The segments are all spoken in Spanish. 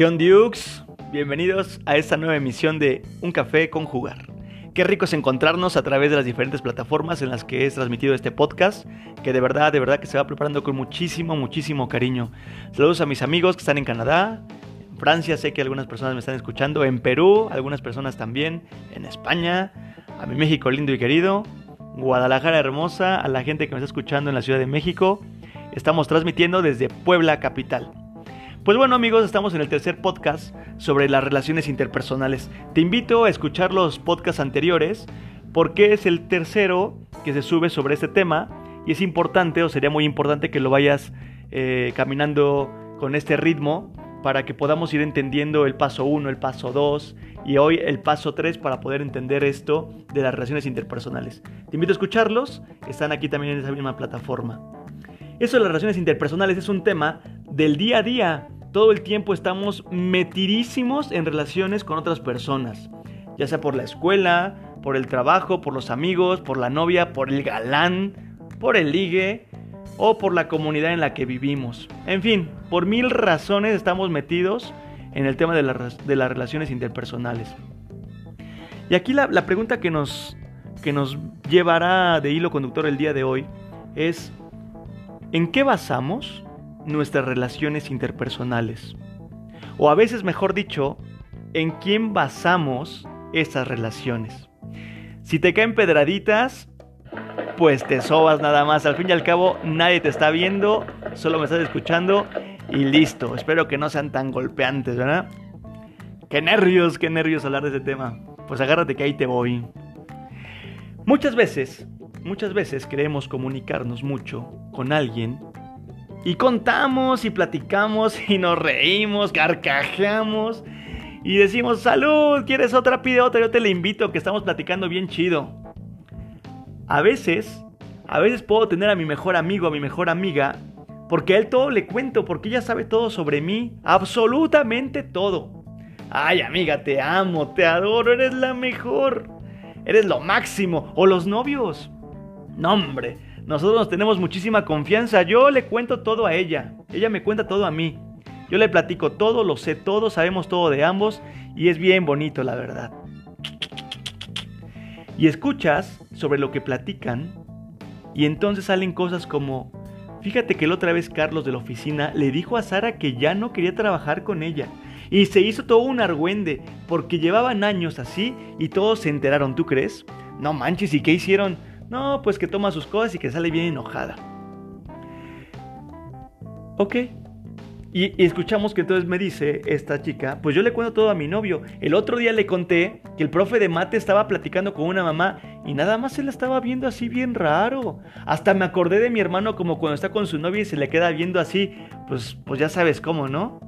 ¿Qué Dukes? Bienvenidos a esta nueva emisión de Un Café con Jugar. Qué rico es encontrarnos a través de las diferentes plataformas en las que es transmitido este podcast, que de verdad, de verdad que se va preparando con muchísimo, muchísimo cariño. Saludos a mis amigos que están en Canadá, en Francia sé que algunas personas me están escuchando, en Perú, algunas personas también, en España, a mi México lindo y querido, Guadalajara hermosa, a la gente que me está escuchando en la Ciudad de México. Estamos transmitiendo desde Puebla capital. Pues bueno amigos, estamos en el tercer podcast sobre las relaciones interpersonales. Te invito a escuchar los podcasts anteriores porque es el tercero que se sube sobre este tema y es importante o sería muy importante que lo vayas eh, caminando con este ritmo para que podamos ir entendiendo el paso 1, el paso 2 y hoy el paso 3 para poder entender esto de las relaciones interpersonales. Te invito a escucharlos, están aquí también en esa misma plataforma. Eso de las relaciones interpersonales es un tema del día a día. Todo el tiempo estamos metidísimos en relaciones con otras personas, ya sea por la escuela, por el trabajo, por los amigos, por la novia, por el galán, por el ligue o por la comunidad en la que vivimos. En fin, por mil razones estamos metidos en el tema de, las relaciones interpersonales. Y aquí la, la pregunta que nos, que nos llevará de hilo conductor el día de hoy es, ¿En qué basamos nuestras relaciones interpersonales? O a veces, mejor dicho, ¿en quién basamos esas relaciones? Si te caen pedraditas, pues te sobas nada más. Al fin y al cabo, nadie te está viendo, solo me estás escuchando y listo. Espero que no sean tan golpeantes, ¿verdad? Qué nervios, qué nervios hablar de ese tema. Pues agárrate que ahí te voy. Muchas veces Muchas veces queremos comunicarnos mucho con alguien y contamos y platicamos y nos reímos, carcajeamos y decimos, salud, ¿quieres otra? Pide otra, yo te la invito, que estamos platicando bien chido. A veces, a veces puedo tener a mi mejor amigo, a mi mejor amiga, porque a él todo le cuento, porque ella sabe todo sobre mí, absolutamente todo. Ay, amiga, te amo, te adoro, eres la mejor, eres lo máximo. O los novios. No, hombre, nosotros nos tenemos muchísima confianza. Yo le cuento todo a ella, ella me cuenta todo a mí. Yo le platico todo, lo sé todo, sabemos todo de ambos y es bien bonito, la verdad. Y escuchas sobre lo que platican y entonces salen cosas como, fíjate que la otra vez Carlos de la oficina le dijo a Sara que ya no quería trabajar con ella. Y se hizo todo un argüende, porque llevaban años así y todos se enteraron, ¿tú crees? No manches, ¿y qué hicieron? No, pues que toma sus cosas y que sale bien enojada. Ok. Y, escuchamos que entonces me dice esta chica, pues yo le cuento todo a mi novio. El otro día le conté que el profe de mate estaba platicando con una mamá y nada más se la estaba viendo así bien raro. Hasta me acordé de mi hermano como cuando está con su novia y se le queda viendo así, pues, pues ya sabes cómo, ¿no?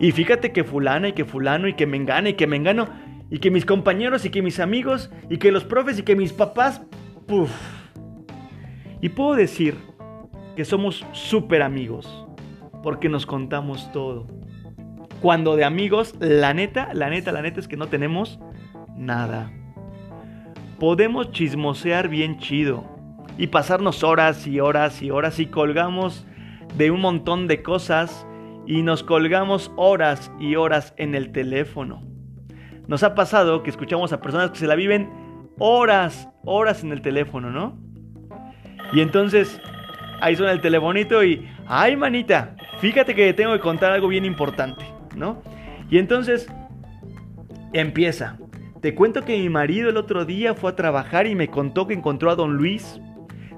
Y fíjate que fulana y que fulano y que me engana y que me engano y que mis compañeros y que mis amigos y que los profes y que mis papás y puedo decir que somos súper amigos, porque nos contamos todo. Cuando de amigos, la neta, la neta, la neta es que no tenemos nada. Podemos chismosear bien chido y pasarnos horas y horas y horas y colgamos de un montón de cosas y nos colgamos horas y horas en el teléfono. Nos ha pasado que escuchamos a personas que se la viven horas, horas en el teléfono, ¿no? Y entonces ahí suena el telefonito y, ay manita, fíjate que tengo que contar algo bien importante, ¿no? Y entonces empieza. Te cuento que mi marido el otro día fue a trabajar y me contó que encontró a don Luis.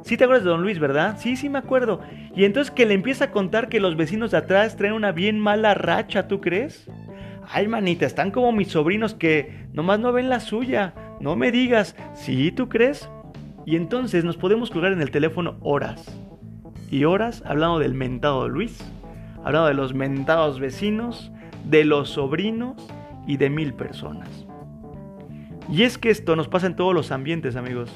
Sí te acuerdas de don Luis, ¿verdad? Sí, sí me acuerdo. Y entonces que le empieza a contar que los vecinos de atrás traen una bien mala racha, ¿tú crees? Ay, manita, están como mis sobrinos que nomás no ven la suya. No me digas, ¿sí tú crees? Y entonces nos podemos colgar en el teléfono horas y horas hablando del mentado Luis, hablando de los mentados vecinos, de los sobrinos y de mil personas. Y es que esto nos pasa en todos los ambientes, amigos.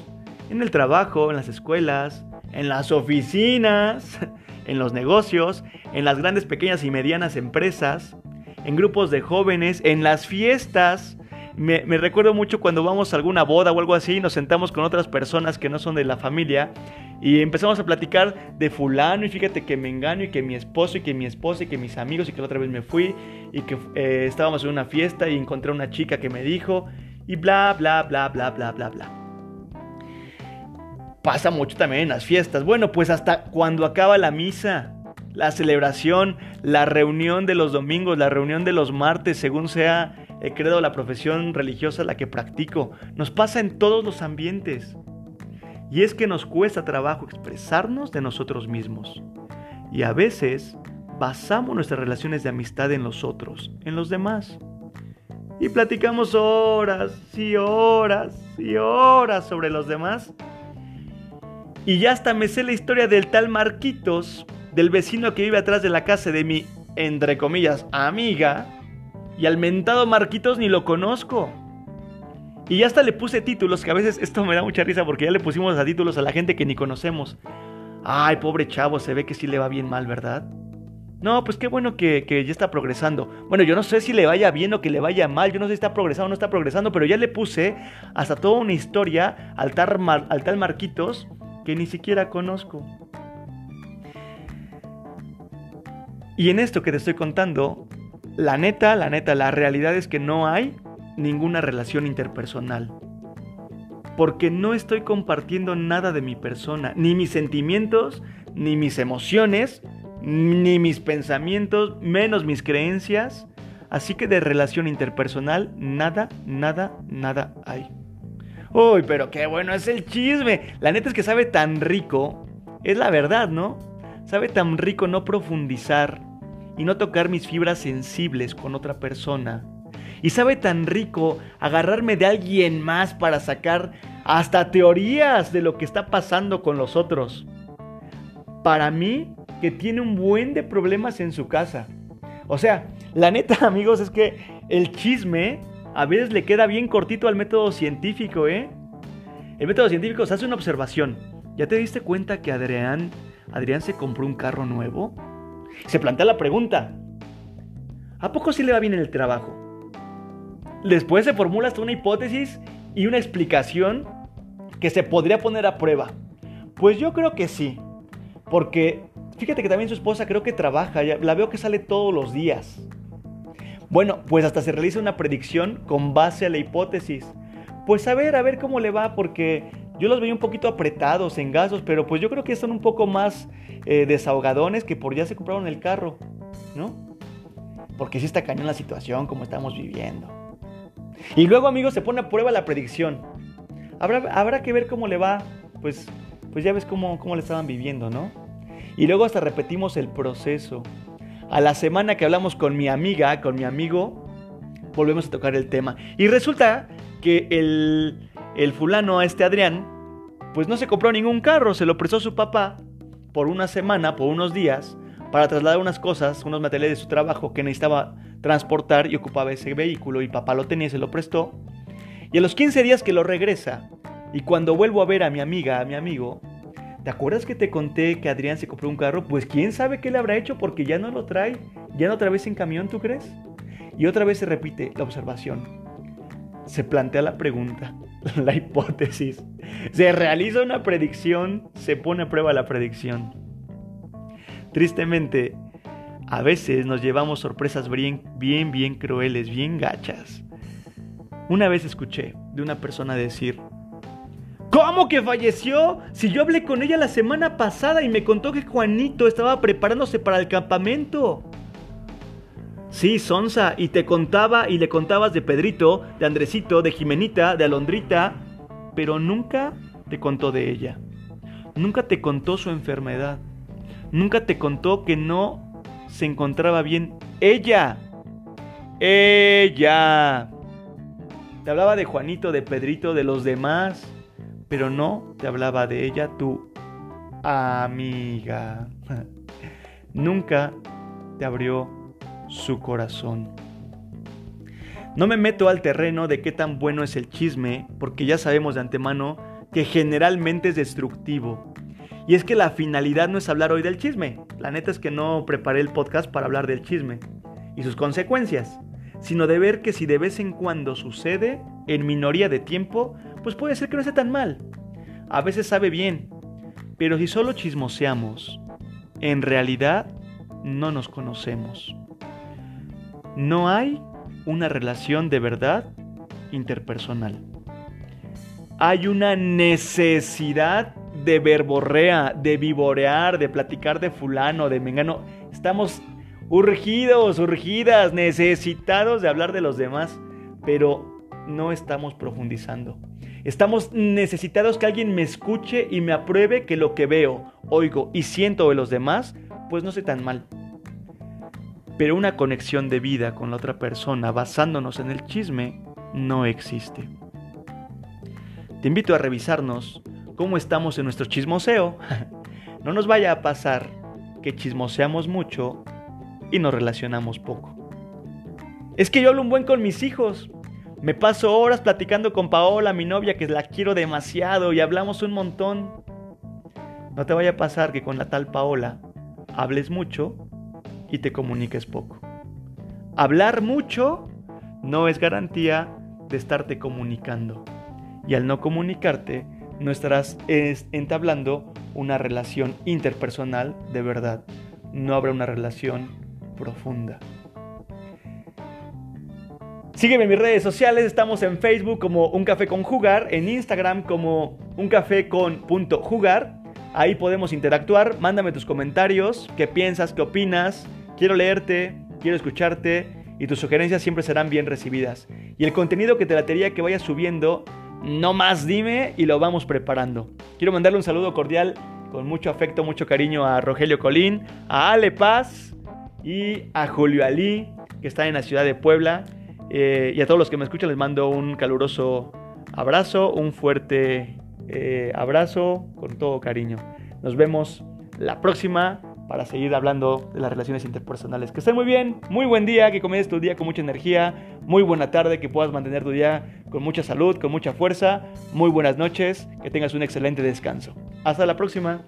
En el trabajo, en las escuelas, en las oficinas, en los negocios, en las grandes, pequeñas y medianas empresas, en grupos de jóvenes, en las fiestas, me, recuerdo mucho cuando vamos a alguna boda o algo así y nos sentamos con otras personas que no son de la familia Y empezamos a platicar de fulano y fíjate que me engaño y que mi esposo y que mi esposa y que mis amigos y que la otra vez me fui y que eh, estábamos en una fiesta y encontré una chica que me dijo y bla, bla, bla, bla, bla, bla, bla. Pasa mucho también en las fiestas. Bueno, pues hasta cuando acaba la misa, la celebración, la reunión de los domingos, la reunión de los martes, según sea el credo la profesión religiosa la que practico. Nos pasa en todos los ambientes. Y es que nos cuesta trabajo expresarnos de nosotros mismos. Y a veces basamos nuestras relaciones de amistad en los otros, en los demás. Y platicamos horas y horas y horas sobre los demás. Y ya hasta me sé la historia del tal Marquitos, del vecino que vive atrás de la casa de mi, entre comillas, amiga. Y al mentado Marquitos ni lo conozco. Y ya hasta le puse títulos, que a veces esto me da mucha risa porque ya le pusimos a títulos a la gente que ni conocemos. Ay, pobre chavo, se ve que sí le va bien mal, ¿verdad? No, pues qué bueno que, ya está progresando. Bueno, yo no sé si le vaya bien o que le vaya mal, yo no sé si está progresando o no está progresando, pero ya le puse hasta toda una historia al tal Marquitos que ni siquiera conozco. Y en esto que te estoy contando, la neta, la neta, la realidad es que no hay ninguna relación interpersonal. Porque no estoy compartiendo nada de mi persona, ni mis sentimientos, ni mis emociones, ni mis pensamientos, menos mis creencias. Así que de relación interpersonal, nada, nada, nada hay. Uy, pero qué bueno es el chisme. La neta es que sabe tan rico. Es la verdad, ¿no? Sabe tan rico no profundizar y no tocar mis fibras sensibles con otra persona y sabe tan rico agarrarme de alguien más para sacar hasta teorías de lo que está pasando con los otros. Para mí, que tiene un buen de problemas en su casa. O sea, la neta, amigos, es que el chisme a veces le queda bien cortito al método científico, ¿eh? El método científico se hace una observación. ¿Ya te diste cuenta que Adrián, Adrián se compró un carro nuevo? Se plantea la pregunta, ¿a poco sí le va bien en el trabajo? Después se formula hasta una hipótesis y una explicación que se podría poner a prueba. Pues yo creo que sí. Porque fíjate que también su esposa creo que trabaja, la veo que sale todos los días. Bueno, pues hasta se realiza una predicción con base a la hipótesis. Pues a ver, a ver cómo le va, porque yo los veo un poquito apretados, en gasos, pero pues yo creo que son un poco más eh, desahogadones que por ya se compraron el carro, ¿no? Porque sí está cañón la situación como estamos viviendo. Y luego, amigos, se pone a prueba la predicción. Habrá, habrá que ver cómo le va. Pues, pues ya ves cómo, cómo le estaban viviendo, ¿no? Y luego hasta repetimos el proceso. A la semana que hablamos con mi amiga, con mi amigo, volvemos a tocar el tema. Y resulta que el, el fulano, este Adrián, pues no se compró ningún carro, se lo prestó su papá por una semana, por unos días, para trasladar unas cosas, unos materiales de su trabajo que necesitaba transportar y ocupaba ese vehículo y papá lo tenía y se lo prestó. Y a los 15 días que lo regresa y cuando vuelvo a ver a mi amiga, a mi amigo, ¿te acuerdas que te conté que Adrián se compró un carro? Pues quién sabe qué le habrá hecho porque ya no lo trae, ya no otra vez en camión, ¿tú crees? Y otra vez se repite la observación. Se plantea la pregunta, la hipótesis. Se realiza una predicción, se pone a prueba la predicción. Tristemente, a veces nos llevamos sorpresas bien, bien, bien crueles, bien gachas. Una vez escuché de una persona decir, ¿Cómo que falleció? Si yo hablé con ella la semana pasada y me contó que Juanito estaba preparándose para el campamento. Sí, Sonsa, y te contaba y le contabas de Pedrito, de Andresito, de Jimenita, de Alondrita, pero nunca te contó de ella. Nunca te contó su enfermedad. Nunca te contó que no se encontraba bien ella. Ella. Te hablaba de Juanito, de Pedrito, de los demás, pero no te hablaba de ella, tu amiga. Nunca te abrió su corazón. No me meto al terreno de qué tan bueno es el chisme, porque ya sabemos de antemano que generalmente es destructivo y es que la finalidad no es hablar hoy del chisme. La neta es que no preparé el podcast para hablar del chisme y sus consecuencias, sino de ver que si de vez en cuando sucede, en minoría de tiempo, pues puede ser que no esté tan mal. A veces sabe bien, Pero si solo chismoseamos, en realidad no nos conocemos. No hay una relación de verdad interpersonal. Hay una necesidad de verborrea, de vivorear, de platicar de fulano, de mengano. Estamos urgidos, urgidas, necesitados de hablar de los demás, pero no estamos profundizando. Estamos necesitados que alguien me escuche y me apruebe que lo que veo, oigo y siento de los demás, pues no sé tan mal. Pero una conexión de vida con la otra persona basándonos en el chisme no existe. Te invito a revisarnos cómo estamos en nuestro chismoseo. no nos vaya a pasar que chismoseamos mucho y nos relacionamos poco. Es que yo hablo un buen con mis hijos. Me paso horas platicando con Paola, mi novia, que la quiero demasiado y hablamos un montón. No te vaya a pasar que con la tal Paola hables mucho y te comuniques poco. Hablar mucho no es garantía de estarte comunicando. Y al no comunicarte, no estarás entablando una relación interpersonal de verdad. No habrá una relación profunda. Sígueme en mis redes sociales, estamos en Facebook como Un Café con Jugar, en Instagram como Un Café con punto jugar. Ahí podemos interactuar, mándame tus comentarios, qué piensas, qué opinas. Quiero leerte, quiero escucharte y tus sugerencias siempre serán bien recibidas. Y el contenido que te latería que vayas subiendo no más dime y lo vamos preparando. Quiero mandarle un saludo cordial con mucho afecto, mucho cariño a Rogelio Colín, a Ale Paz y a Julio Ali, que está en la ciudad de Puebla. Eh, y a todos los que me escuchan les mando un caluroso abrazo, un fuerte eh, abrazo con todo cariño. Nos vemos la próxima para seguir hablando de las relaciones interpersonales. Que estén muy bien, muy buen día, que comiences tu día con mucha energía, muy buena tarde, que puedas mantener tu día con mucha salud, con mucha fuerza, muy buenas noches, que tengas un excelente descanso. Hasta la próxima.